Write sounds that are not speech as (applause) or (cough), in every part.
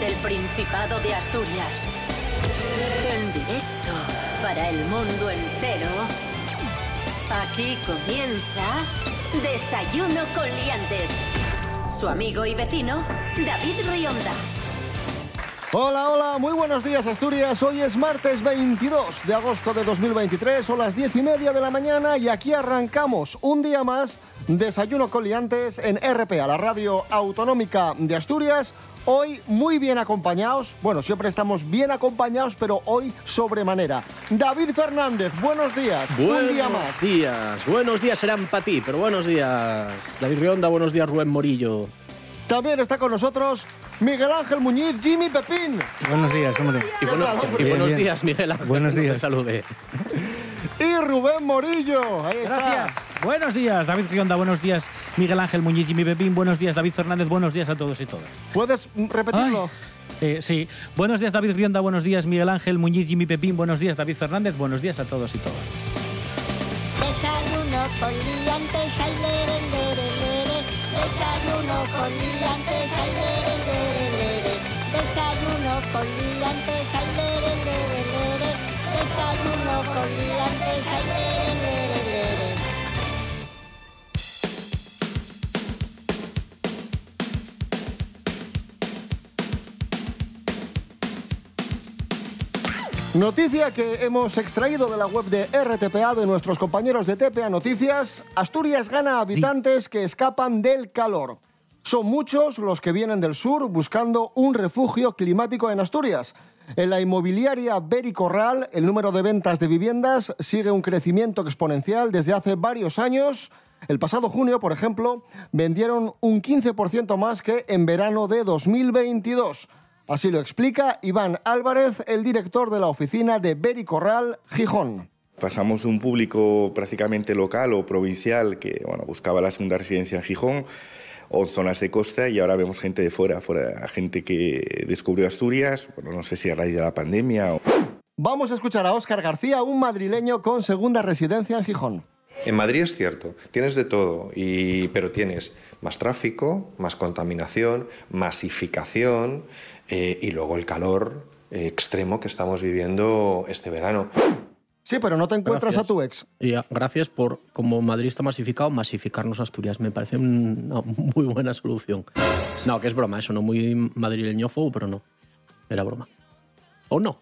Desde el Principado de Asturias. En directo para el mundo entero. Aquí comienza Desayuno con Liantes. Su amigo y vecino, David Rionda. Hola, hola, muy buenos días Asturias. Hoy es martes 22 de agosto de 2023, son las 10 y media de la mañana y aquí arrancamos un día más Desayuno con Liantes en RPA, la radio autonómica de Asturias. Hoy muy bien acompañados, bueno, siempre estamos bien acompañados, pero hoy sobremanera. David Fernández, buenos días, un día más. Buenos días, buenos días serán para ti, pero buenos días David Rionda, buenos días Rubén Morillo. También está con nosotros Miguel Ángel Muñiz, Jimmy Pepín. Buenos días, hombre. Y, bueno- buenos Bien, bien. días Miguel Ángel, Buenos no te días. salude. Y Rubén Morillo, ahí está. Buenos días, David Rionda. Buenos días, Miguel Ángel Muñiz y mi Pepín. Buenos días, David Fernández. Buenos días a todos y todas. ¿Puedes mm, repetirlo? Ay, eh, sí. Buenos días, David Rionda. Buenos días, Miguel Ángel Muñiz y mi Pepín. Buenos días, David Fernández. Buenos días a todos y todas. Desayuno con liantes, ay, lere, lere, lere. Desayuno con liantes, ay, lere, lere, lere. Desayuno con liantes, ay, lere, lere, lere. Desayuno con liantes, ay, lere, lere. Noticia que hemos extraído de la web de RTPA de nuestros compañeros de TPA Noticias. Asturias gana habitantes que escapan del calor. Son muchos los que vienen del sur buscando un refugio climático en Asturias. En la inmobiliaria Beri Corral, el número de ventas de viviendas sigue un crecimiento exponencial desde hace varios años. El pasado junio, por ejemplo, vendieron un 15% más que en verano de 2022. Así lo explica Iván Álvarez, el director de la oficina de Beri Corral, Gijón. Pasamos de un público prácticamente local o provincial que bueno, buscaba la segunda residencia en Gijón o zonas de costa y ahora vemos gente de fuera, fuera gente que descubrió Asturias, bueno, no sé si a raíz de la pandemia o... Vamos a escuchar a Óscar García, un madrileño con segunda residencia en Gijón. En Madrid es cierto, tienes de todo, y, pero tienes más tráfico, más contaminación, masificación eh, y luego el calor eh, extremo que estamos viviendo este verano. Sí, pero no te encuentras Gracias. a tu ex. Y ah, gracias por, como Madrid está masificado, masificarnos Asturias. Me parece una muy buena solución. No, que es broma, eso, no muy madrileñófobo, pero no. Era broma. ¿O no?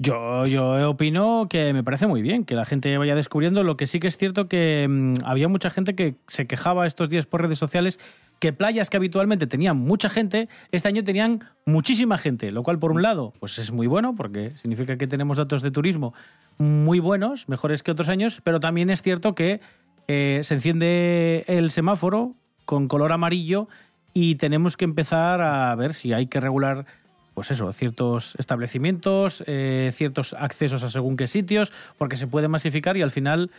Yo, yo opino que me parece muy bien que la gente vaya descubriendo. Lo que sí que es cierto que mm, había mucha gente que se quejaba estos días por redes sociales que playas que habitualmente tenían mucha gente, este año tenían muchísima gente, lo cual por un lado pues es muy bueno porque significa que tenemos datos de turismo muy buenos, mejores que otros años, pero también es cierto que eh, se enciende el semáforo con color amarillo y tenemos que empezar a ver si hay que regular pues eso, ciertos establecimientos, eh, ciertos accesos a según qué sitios, porque se puede masificar y al final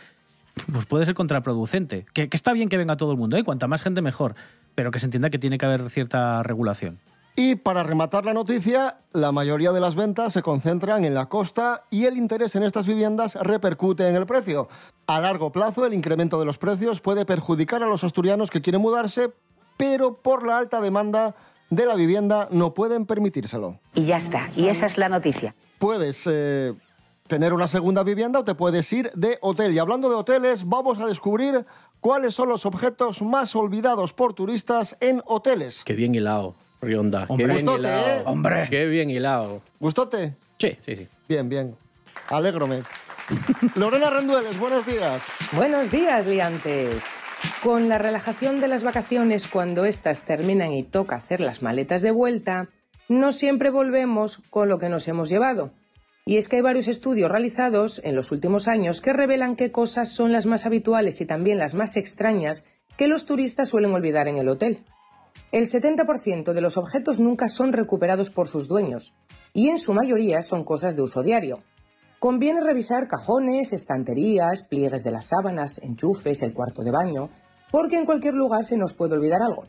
pues puede ser contraproducente. Que, está bien que venga todo el mundo, ¿eh? cuanta más gente mejor, pero que se entienda que tiene que haber cierta regulación. Y para rematar la noticia, la mayoría de las ventas se concentran en la costa y el interés en estas viviendas repercute en el precio. A largo plazo, el incremento de los precios puede perjudicar a los asturianos que quieren mudarse, pero por la alta demanda de la vivienda no pueden permitírselo. Y ya está. Y esa es la noticia. Puedes eh, tener una segunda vivienda o te puedes ir de hotel. Y hablando de hoteles, vamos a descubrir cuáles son los objetos más olvidados por turistas en hoteles. Qué bien hilado, Rionda. Hombre, Qué bien gustote, hilado. ¿eh? Hombre. Qué bien hilado. ¿Gustote? Sí, sí, sí. Bien, bien. Alégrome. (laughs) Lorena Rendueles, buenos días. Buenos días, liantes. Con la relajación de las vacaciones cuando éstas terminan y toca hacer las maletas de vuelta, no siempre volvemos con lo que nos hemos llevado. Y es que hay varios estudios realizados en los últimos años que revelan qué cosas son las más habituales y también las más extrañas que los turistas suelen olvidar en el hotel. El 70% de los objetos nunca son recuperados por sus dueños, y en su mayoría son cosas de uso diario. Conviene revisar cajones, estanterías, pliegues de las sábanas, enchufes, el cuarto de baño, porque en cualquier lugar se nos puede olvidar algo.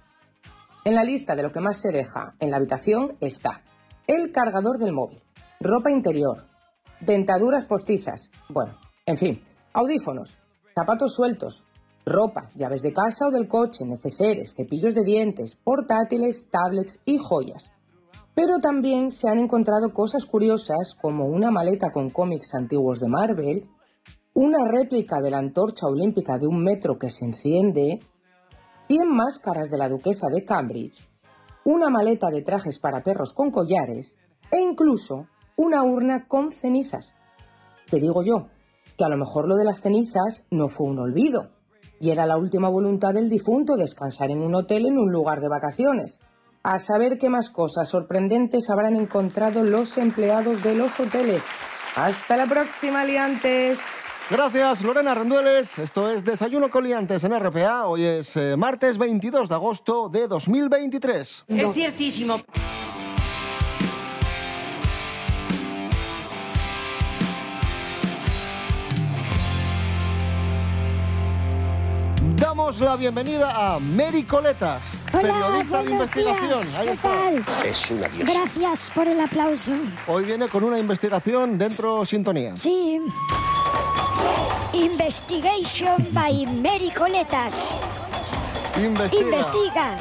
En la lista de lo que más se deja en la habitación está el cargador del móvil, ropa interior, dentaduras postizas, bueno, en fin, audífonos, zapatos sueltos, ropa, llaves de casa o del coche, neceseres, cepillos de dientes, portátiles, tablets y joyas. Pero también se han encontrado cosas curiosas como una maleta con cómics antiguos de Marvel, una réplica de la antorcha olímpica de un metro que se enciende, 100 máscaras de la duquesa de Cambridge, una maleta de trajes para perros con collares e incluso una urna con cenizas. Te digo yo, que a lo mejor lo de las cenizas no fue un olvido, y era la última voluntad del difunto descansar en un hotel en un lugar de vacaciones. A saber qué más cosas sorprendentes habrán encontrado los empleados de los hoteles. Hasta la próxima, liantes. Gracias, Lorena Rendueles. Esto es Desayuno Coliantes en RPA. Hoy es eh, martes 22 de agosto de 2023. Es ciertísimo. Damos la bienvenida a Mary Coletas, Hola, periodista de investigación. días. Ahí ¿Qué está. tal? Es una diosa. Gracias por el aplauso. Hoy viene con una investigación dentro sintonía. Sí. Investigation by Mary Coletas. Investiga. Investiga.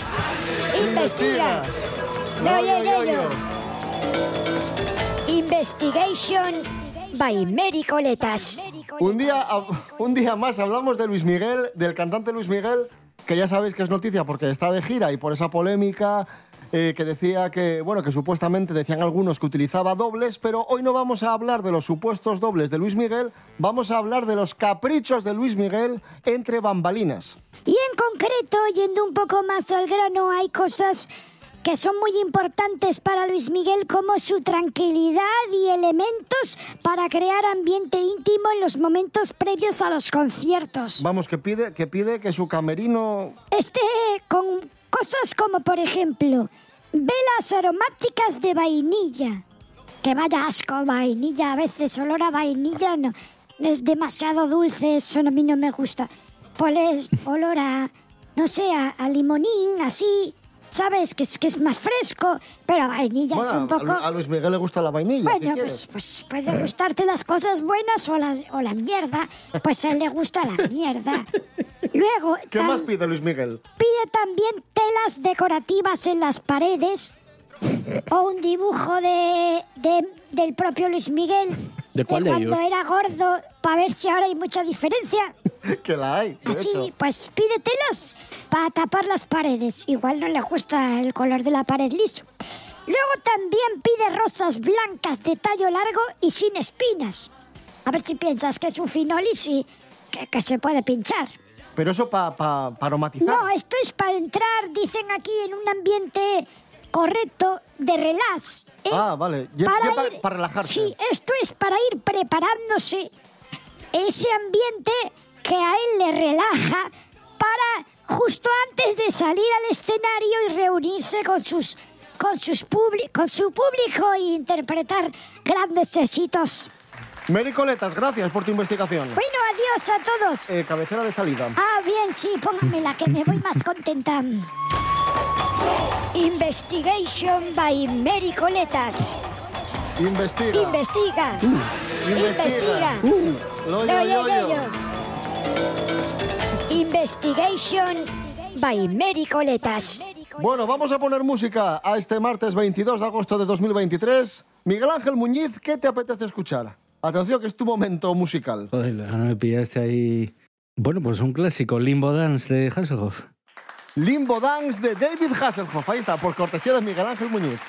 Investiga. Investigation by Mary Coletas. Un día, (laughs) un día más hablamos de Luis Miguel, del cantante Luis Miguel, que ya sabéis que es noticia porque está de gira y por esa polémica eh, que decía que, bueno, que supuestamente decían algunos que utilizaba dobles, pero hoy no vamos a hablar de los supuestos dobles de Luis Miguel, vamos a hablar de los caprichos de Luis Miguel entre bambalinas. Y en concreto, yendo un poco más al grano, hay cosas que son muy importantes para Luis Miguel como su tranquilidad y elementos para crear ambiente íntimo en los momentos previos a los conciertos. Vamos, que pide que, pide que su camerino... Este con cosas como por ejemplo velas aromáticas de vainilla. Que vaya asco vainilla, a veces olor a vainilla no es demasiado dulce, eso a mí no me gusta. Pues olor a no sé, a, a limonín, así, sabes que es que es más fresco, pero vainilla es un poco a, Luis Miguel le gusta la vainilla. ¿qué bueno, pues, pues puede gustarte las cosas buenas o la, o la mierda. Pues a él le gusta la mierda. Luego, ¿Qué más pide Luis Miguel? pide también telas decorativas en las paredes o un dibujo de, de- del propio Luis Miguel. ¿De cuál de cuando ellos? era gordo, para ver si ahora hay mucha diferencia. (laughs) que la hay, Así, hecho. pues pide telas para tapar las paredes. Igual no le gusta el color de la pared liso. Luego también pide rosas blancas de tallo largo y sin espinas. A ver si piensas que es un finolis y que, que se puede pinchar. Pero eso para aromatizar. No, esto es para entrar, dicen aquí, en un ambiente correcto de relax. ¿eh? Ah, vale. Para ir- para relajarse. Sí, esto es para ir preparándose ese ambiente que a él le relaja para justo antes de salir al escenario y reunirse con sus con sus con su público e interpretar grandes éxitos. Mary Coletas, gracias por tu investigación. Bueno, adiós a todos. Eh, cabecera de salida. Ah, bien, sí, póngamela que me voy más contenta. Investigation by Mary Coletas. Investiga. Investiga. Investiga. Investiga. Uh, lo, yo, yo. yo. Investigation by Mary Coletas. Bueno, vamos a poner música a este martes 22 de agosto de 2023. Miguel Ángel Muñiz, ¿qué te apetece escuchar? Atención, que es tu momento musical. Joder, ahora me pillaste ahí. Bueno, pues un clásico, Limbo Dance de Hasselhoff. Limbo Dance de David Hasselhoff. Ahí está, por cortesía de Miguel Ángel Muñiz.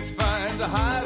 find a high.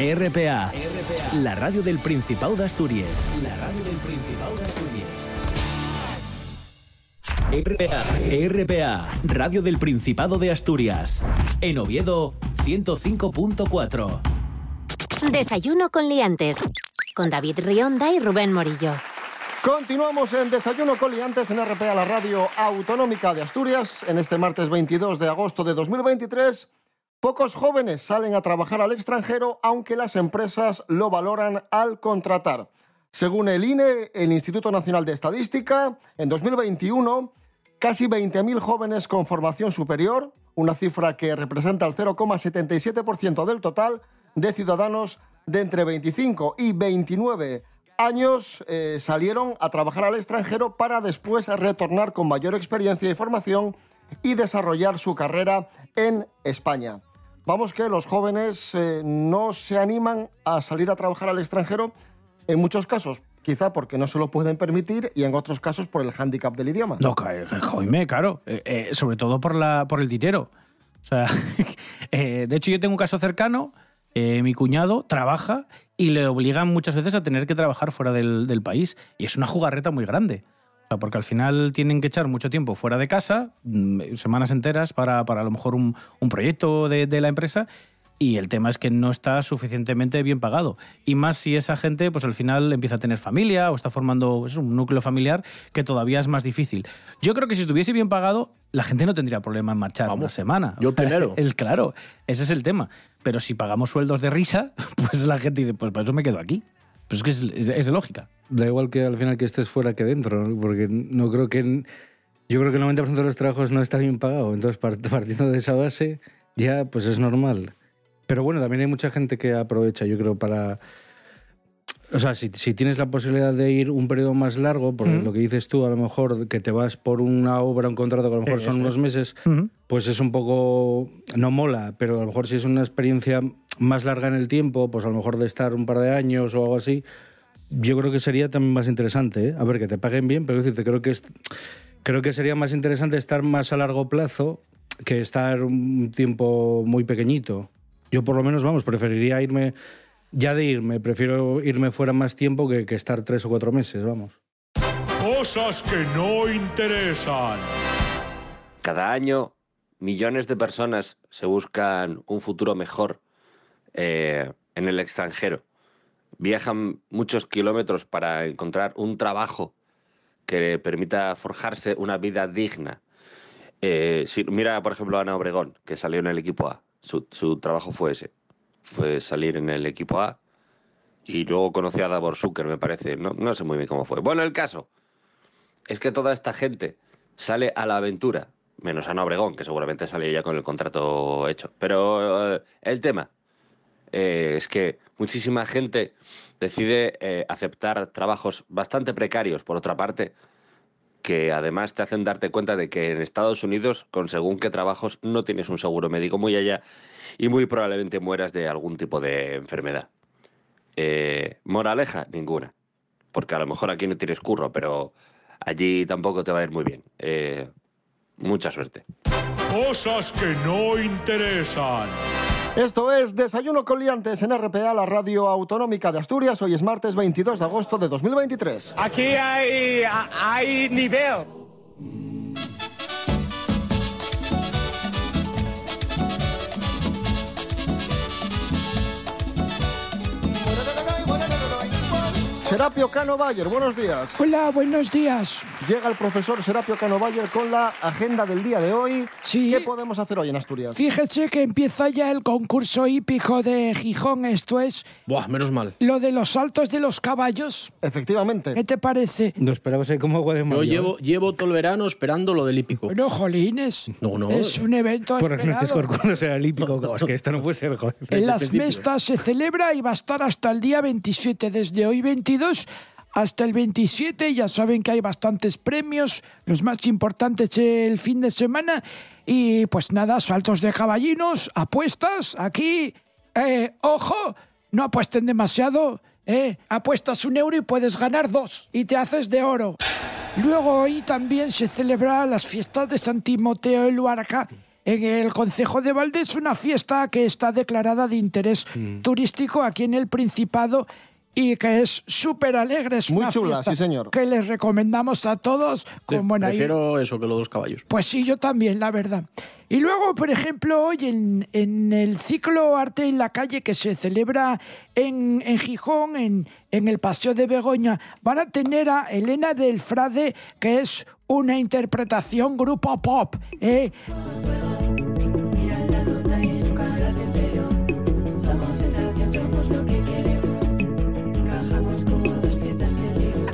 RPA. La radio del Principado de Asturias. La radio del Principado de Asturias. RPA. RPA. Radio del Principado de Asturias. En Oviedo, 105.4. Desayuno con liantes. Con David Rionda y Rubén Morillo. Continuamos en Desayuno con Liantes en RPA, la radio autonómica de Asturias, en este martes 22 de agosto de 2023. Pocos jóvenes salen a trabajar al extranjero, aunque las empresas lo valoran al contratar. Según el INE, el Instituto Nacional de Estadística, en 2021, casi 20.000 jóvenes con formación superior, una cifra que representa el 0,77% del total de ciudadanos de entre 25 y 29 años, eh, salieron a trabajar al extranjero para después retornar con mayor experiencia y formación y desarrollar su carrera en España. Vamos que los jóvenes eh, no se animan a salir a trabajar al extranjero en muchos casos, quizá porque no se lo pueden permitir y en otros casos por el hándicap del idioma. No, ca- joime, claro. Eh, eh, sobre todo por, la, por el dinero. O sea, (laughs) eh, de hecho yo tengo un caso cercano, eh, mi cuñado trabaja y le obligan muchas veces a tener que trabajar fuera del, del país. Y es una jugarreta muy grande. Porque al final tienen que echar mucho tiempo fuera de casa, mm, semanas enteras para, para a lo mejor un, un proyecto de, de la empresa. Y el tema es que no está suficientemente bien pagado. Y más si esa gente, pues al final empieza a tener familia o está formando pues, un núcleo familiar que todavía es más difícil. Yo creo que si estuviese bien pagado, la gente no tendría problema en marchar una semana. yo primero. (laughs) El, claro, ese es el tema. Pero si pagamos sueldos de risa, (laughs) pues la gente dice, pues para eso me quedo aquí. Pues es que es, es- es de lógica. Da igual que al final que estés fuera que dentro, ¿no? porque no creo que... Yo creo que el 90% de los trabajos no está bien pagado, entonces part- (laughs) partiendo de esa base ya pues es normal. Pero bueno, también hay mucha gente que aprovecha, yo creo, para... O sea, si, si tienes la posibilidad de ir un periodo más largo, porque lo que dices tú, a lo mejor que te vas por una obra, un contrato que a lo mejor Sí, son unos es. meses, pues es un poco... No mola, pero a lo mejor si es una experiencia más larga en el tiempo, pues a lo mejor de estar un par de años o algo así, yo creo que sería también más interesante. ¿eh? A ver, que te paguen bien, pero es decir, creo que, es, creo que sería más interesante estar más a largo plazo que estar un tiempo muy pequeñito. Yo por lo menos, vamos, preferiría irme, ya de irme, prefiero irme fuera más tiempo que, que estar tres o cuatro meses, vamos. Cosas que no interesan. Cada año, millones de personas se buscan un futuro mejor eh, en el extranjero. Viajan muchos kilómetros para encontrar un trabajo que permita forjarse una vida digna. Eh, mira, por ejemplo, Ana Obregón, que salió en el equipo A. Su, trabajo fue ese. Fue salir en el equipo A y luego conoció a Davor Zucker, me parece. No, no sé muy bien cómo fue. Bueno, el caso es que toda esta gente sale a la aventura, menos Ana Obregón, que seguramente sale ya con el contrato hecho. Pero eh, el tema eh, es que muchísima gente decide eh, aceptar trabajos bastante precarios, por otra parte, que además te hacen darte cuenta de que en Estados Unidos, con según qué trabajos, no tienes un seguro médico muy allá y muy probablemente mueras de algún tipo de enfermedad. Eh, moraleja, ninguna. Porque a lo mejor aquí no tienes curro, pero allí tampoco te va a ir muy bien. Eh, mucha suerte. Cosas que no interesan. Esto es Desayuno con Liantes en RPA, la radio autonómica de Asturias. Hoy es martes 22 de agosto de 2023. Aquí hay, hay nivel. Serapio Cano Bayer, buenos días. Hola, buenos días. Llega el profesor Serapio Cano Bayer con la agenda del día de hoy. Sí. ¿Qué podemos hacer hoy en Asturias? Fíjese que empieza ya el concurso hípico de Gijón. Esto es Buah, menos mal. lo de los saltos de los caballos. Efectivamente. ¿Qué te parece? Lo esperabas ahí como agua de Yo llevo, llevo todo el verano esperando lo del hípico. No, jolines. No, no. Es un evento Por las noches corcudas era el hípico. Es que esto no puede ser, joder. En las mestas se celebra y va a estar hasta el día 27, desde hoy 22 hasta el 27. Ya saben que hay bastantes premios, los más importantes el fin de semana. Y pues nada, saltos de caballinos, apuestas aquí. Eh, ojo, no apuesten demasiado. Eh, apuestas un euro y puedes ganar dos y te haces de oro. Luego hoy también se celebran las fiestas de San Timoteo en Luarca. En el Concejo de Valdés, una fiesta que está declarada de interés turístico aquí en el Principado y que es súper alegre. Es Muy una chula, fiesta sí, señor. Que les recomendamos a todos. Con buena Prefiero eso que los dos caballos. pues sí, yo también, la verdad. Y luego, por ejemplo, hoy en, en el ciclo Arte en la Calle que se celebra en, en Gijón, en, en el Paseo de Begoña, van a tener a Elena del Frade, que es una interpretación grupo pop. ¿eh? Somos sensación, somos lo que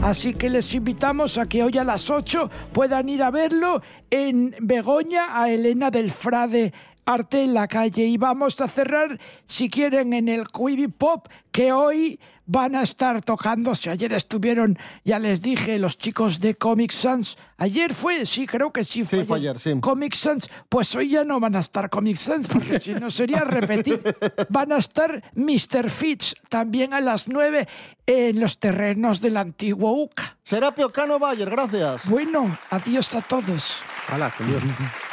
Así que les invitamos a que hoy a las 8 puedan ir a verlo en Begoña a Elena del Frade. Arte en la calle y vamos a cerrar si quieren en el Quibi Pop que hoy van a estar tocándose. Ayer estuvieron, ya les dije, los chicos de Comic Sans. Ayer fue, sí, creo que sí fue. Sí, fue ayer, sí. Comic Sans, pues hoy ya no van a estar Comic Sans porque si no sería repetir. (laughs) Van a estar Mr. Fitz también a las 9 en los terrenos del antiguo UCA. Serapio Cano Bayer, gracias. Bueno, adiós a todos. Hala, con Dios. (laughs)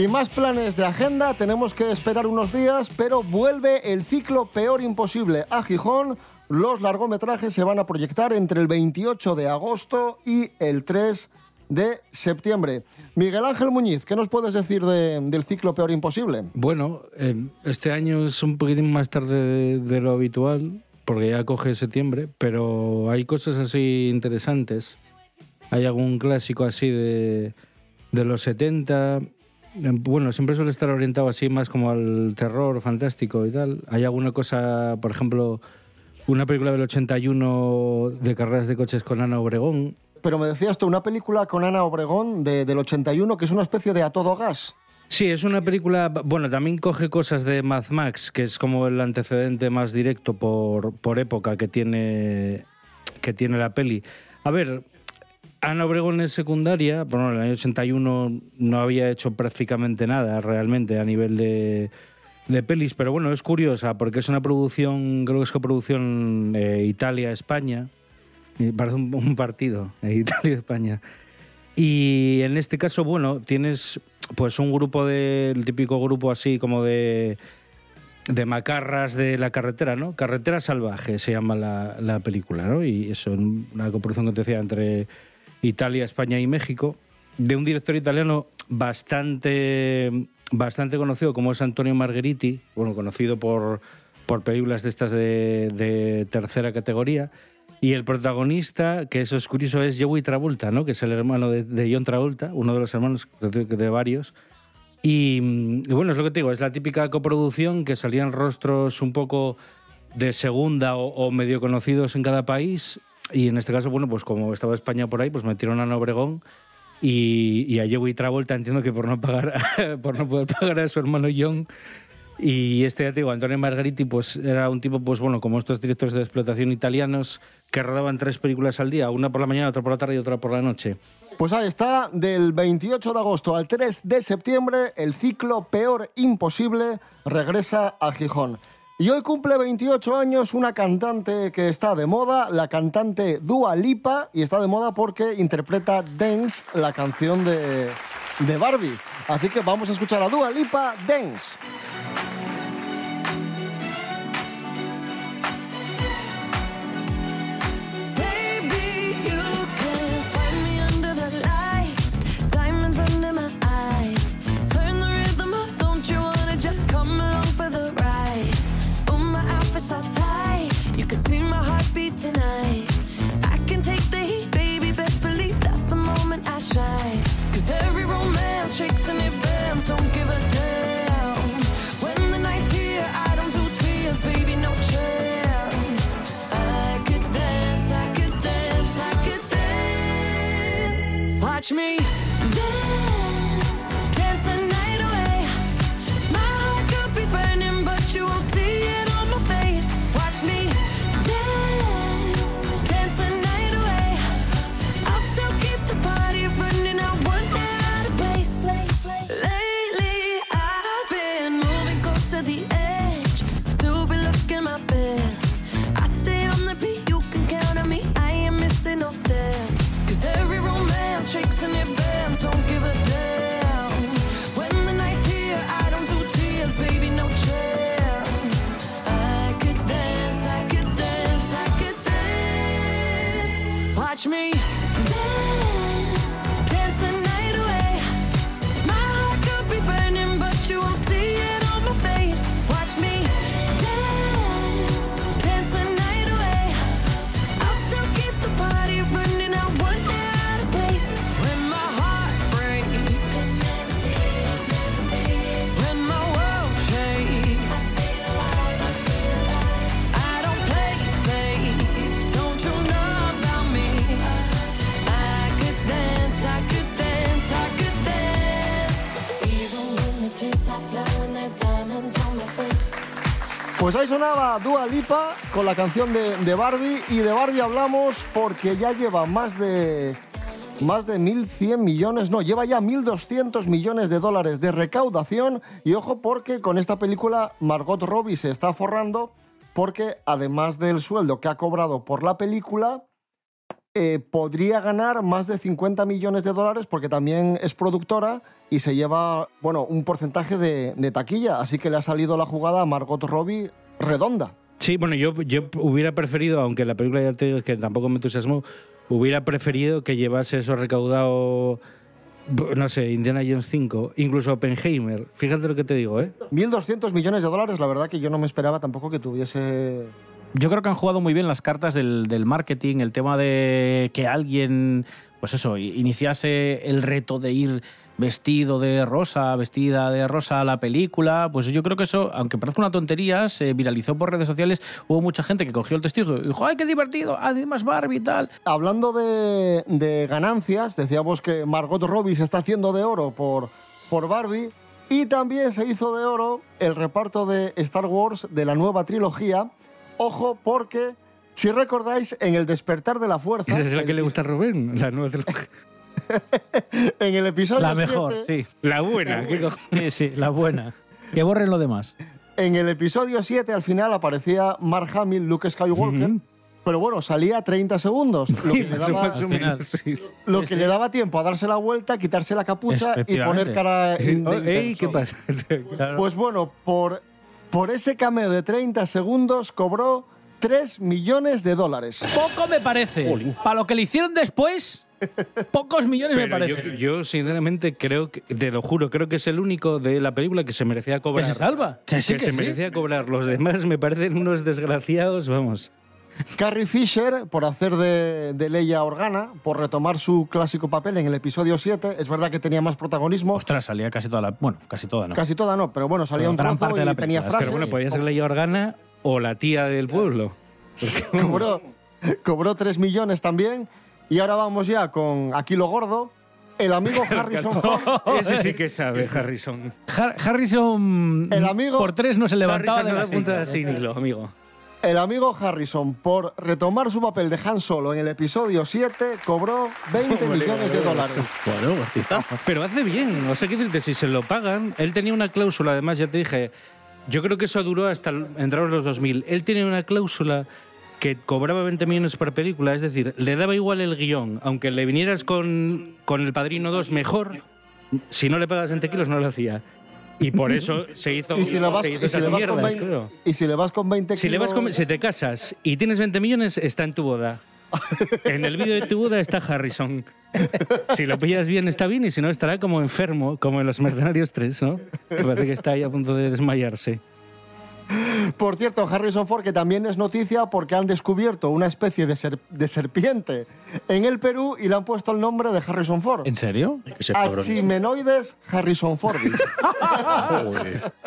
Y más planes de agenda, tenemos que esperar unos días, pero vuelve el ciclo Peor Imposible a Gijón. Los largometrajes se van a proyectar entre el 28 de agosto y el 3 de septiembre. Miguel Ángel Muñiz, ¿qué nos puedes decir de- del ciclo Peor Imposible? Bueno, eh, este año es un poquitín más tarde de, de lo habitual, porque ya coge septiembre, pero hay cosas así interesantes. Hay algún clásico así de, de los 70, eh, bueno, siempre suele estar orientado así más como al terror fantástico y tal. Hay alguna cosa, por ejemplo, una película del 81 de carreras de coches con Ana Obregón. Pero me decías tú, una película con Ana Obregón de- del 81 que es una especie de a todo gas. Sí, es una película, bueno, también coge cosas de Mad Max, que es como el antecedente más directo por, por época que tiene, que tiene la peli. A ver, Ana Obregón es secundaria, bueno, en el año 81 no había hecho prácticamente nada realmente a nivel de, de pelis, pero bueno, es curiosa porque es una producción, creo que es coproducción eh, Italia-España, parece un, partido, eh, (laughs) Italia-España. Y en este caso, bueno, tienes pues un grupo de, típico grupo así como de, de macarras de la carretera, ¿no? Carretera salvaje se llama la, la película, ¿no? Y eso, una coproducción que te decía entre Italia, España y México, de un director italiano bastante, bastante conocido como es Antonio Margheriti, bueno, conocido por, por películas de estas de, tercera categoría. Y el protagonista, que eso es curioso, es Joey Travolta, ¿no? que es el hermano de, John Travolta, uno de los hermanos de, varios. Y, bueno, es lo que te digo, es la típica coproducción que salían rostros un poco de segunda o medio conocidos en cada país. Y en este caso, bueno, pues como estaba España por ahí, pues metieron a Obregón y, y a Joey Travolta, entiendo que por no pagar, (laughs) por no poder pagar a su hermano John. Y este, ya te digo, Antonio Margheriti, pues era un tipo, pues bueno, como estos directores de explotación italianos que rodaban tres películas al día, una por la mañana, otra por la tarde y otra por la noche. Pues ahí está, del 28 de agosto al 3 de septiembre, el ciclo Peor Imposible regresa a Gijón. Y hoy cumple 28 años una cantante que está de moda, la cantante Dua Lipa, y está de moda porque interpreta Dance, la canción de, de Barbie. Así que vamos a escuchar a Dua Lipa, Dance. Sonaba Dua Lipa con la canción de, de Barbie y de Barbie hablamos porque ya lleva más de más de 1.100 millones, no, lleva ya 1.200 millones de dólares de recaudación y ojo porque con esta película Margot Robbie se está forrando porque además del sueldo que ha cobrado por la película, eh, podría ganar más de 50 millones de dólares porque también es productora y se lleva, bueno, un porcentaje de, de taquilla. Así que le ha salido la jugada a Margot Robbie redonda. Sí, bueno, yo, yo hubiera preferido, aunque la película ya te digo que tampoco me entusiasmó, hubiera preferido que llevase eso recaudado, no sé, Indiana Jones 5, incluso Oppenheimer. Fíjate lo que te digo, ¿eh? 1.200 millones de dólares, la verdad que yo no me esperaba tampoco que tuviese Yo creo que han jugado muy bien las cartas del, del marketing, el tema de que alguien, pues eso, iniciase el reto de ir vestido de rosa, vestida de rosa a la película, pues yo creo que eso, aunque parezca una tontería, se viralizó por redes sociales, hubo mucha gente que cogió el testigo y dijo, ¡ay, qué divertido! Además Barbie y tal. Hablando de, de ganancias, decíamos que Margot Robbie se está haciendo de oro por, por Barbie y también se hizo de oro el reparto de Star Wars de la nueva trilogía. Ojo, porque si recordáis, en El despertar de la fuerza, Esa es la que le gusta a Rubén, la nueva trilogía. (laughs) en el episodio La mejor, 7, sí. La buena. ¿qué co- Sí, sí, la buena. Que borren lo demás. En el episodio 7 al final aparecía Mark Hamill, Luke Skywalker, pero bueno, salía 30 segundos, lo que, le, daba, más o menos, sí. lo que le daba tiempo a darse la vuelta, quitarse la capucha y poner cara ey. ¿Qué pasa? (laughs) Pues bueno, por, por ese cameo de 30 segundos cobró 3 millones de dólares. Poco me parece. Para lo que le hicieron después, pocos millones me parece. yo, yo, sinceramente, creo que, te lo juro, creo que es el único de la película que se merecía cobrar. Que se salva. Que sí, que se sí. merecía cobrar. Los demás me parecen unos desgraciados, vamos. Carrie Fisher, por hacer de, de Leia Organa, por retomar su clásico papel en el episodio 7, es verdad que tenía más protagonismo. Ostras, salía casi toda la. Bueno, casi toda, ¿no? Casi toda no, pero bueno, salía Pero un gran trozo parte de la y tenía película. frases. Pero bueno, podía ser Leia Organa o la tía del pueblo. (laughs) cobró, cobró 3 millones también. Y ahora vamos ya con aquí lo gordo. El amigo (laughs) Harrison Ford. (laughs) Ese sí que sabe, Harrison. Har- Harrison. El amigo- Por tres no se levantaba Harrison de no la da puntada silla. sin hilo, amigo. El amigo Harrison, por retomar su papel de Han Solo en el episodio 7, cobró 20 millones de dólares. Bueno, artista. Pero hace bien, o sea, ¿qué decirte? Si se lo pagan, él tenía una cláusula, además, ya te dije, yo creo que eso duró hasta el- entrados los 2000. Él tenía una cláusula que cobraba 20 millones por película, es decir, le daba igual el guion, aunque le vinieras con, con El Padrino 2 mejor, si no le pagas 20 kilos no lo hacía. Y por eso se hizo, Y si le vas, y si le vas con mierdas, 20, claro. y si le vas con 20 Si, le vas kilos- con- si te casas y tienes 20 millones, está en tu boda. (laughs) En el vídeo de tu boda está Harrison. Si lo pillas bien, está bien, y si no, estará como enfermo, como en Los Mercenarios 3, ¿no? Me parece que está ahí a punto de desmayarse. Por cierto, Harrison Ford, que también es noticia porque han descubierto una especie de, ser- de serpiente en el Perú y le han puesto el nombre de Harrison Ford. ¿En serio? Achimenoides Harrison Ford.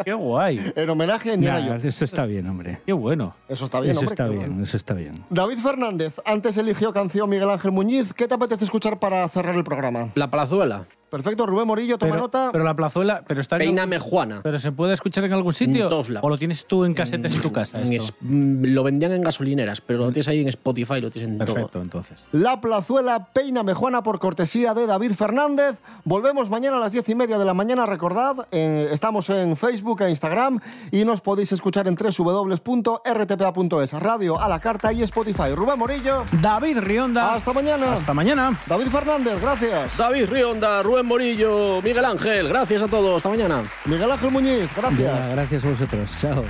Qué guay. En homenaje a Indiana Nah, Jones. eso está bien, hombre. Qué bueno. Eso está bien, Eso hombre. está bien, bueno. eso está bien. David Fernández, antes eligió canción Miguel Ángel Muñiz. ¿Qué te apetece escuchar para cerrar el programa? La Plazuela. Perfecto, Rubén Morillo, toma Pero, nota. pero la plazuela. Pero está en- Peíname Juana. ¿Pero se puede escuchar en algún sitio? En todos lados. ¿O lo tienes tú en casetes en tu casa? En esto? es- mm, lo vendían en gasolineras, pero lo tienes ahí en Spotify, lo tienes en Perfecto, todo. entonces. La plazuela Peíname Juana por cortesía de David Fernández. Volvemos mañana a las diez y media de la mañana, recordad. eh, estamos en Facebook e Instagram y nos podéis escuchar en www.rtpa.es, radio a la carta y Spotify. Rubén Morillo. David Rionda. Hasta mañana. Hasta mañana. David Fernández, gracias. David Rionda, Rubén Morillo, Miguel Ángel, gracias a todos. Hasta mañana. Miguel Ángel Muñiz, gracias. Ya, gracias a vosotros. Chao.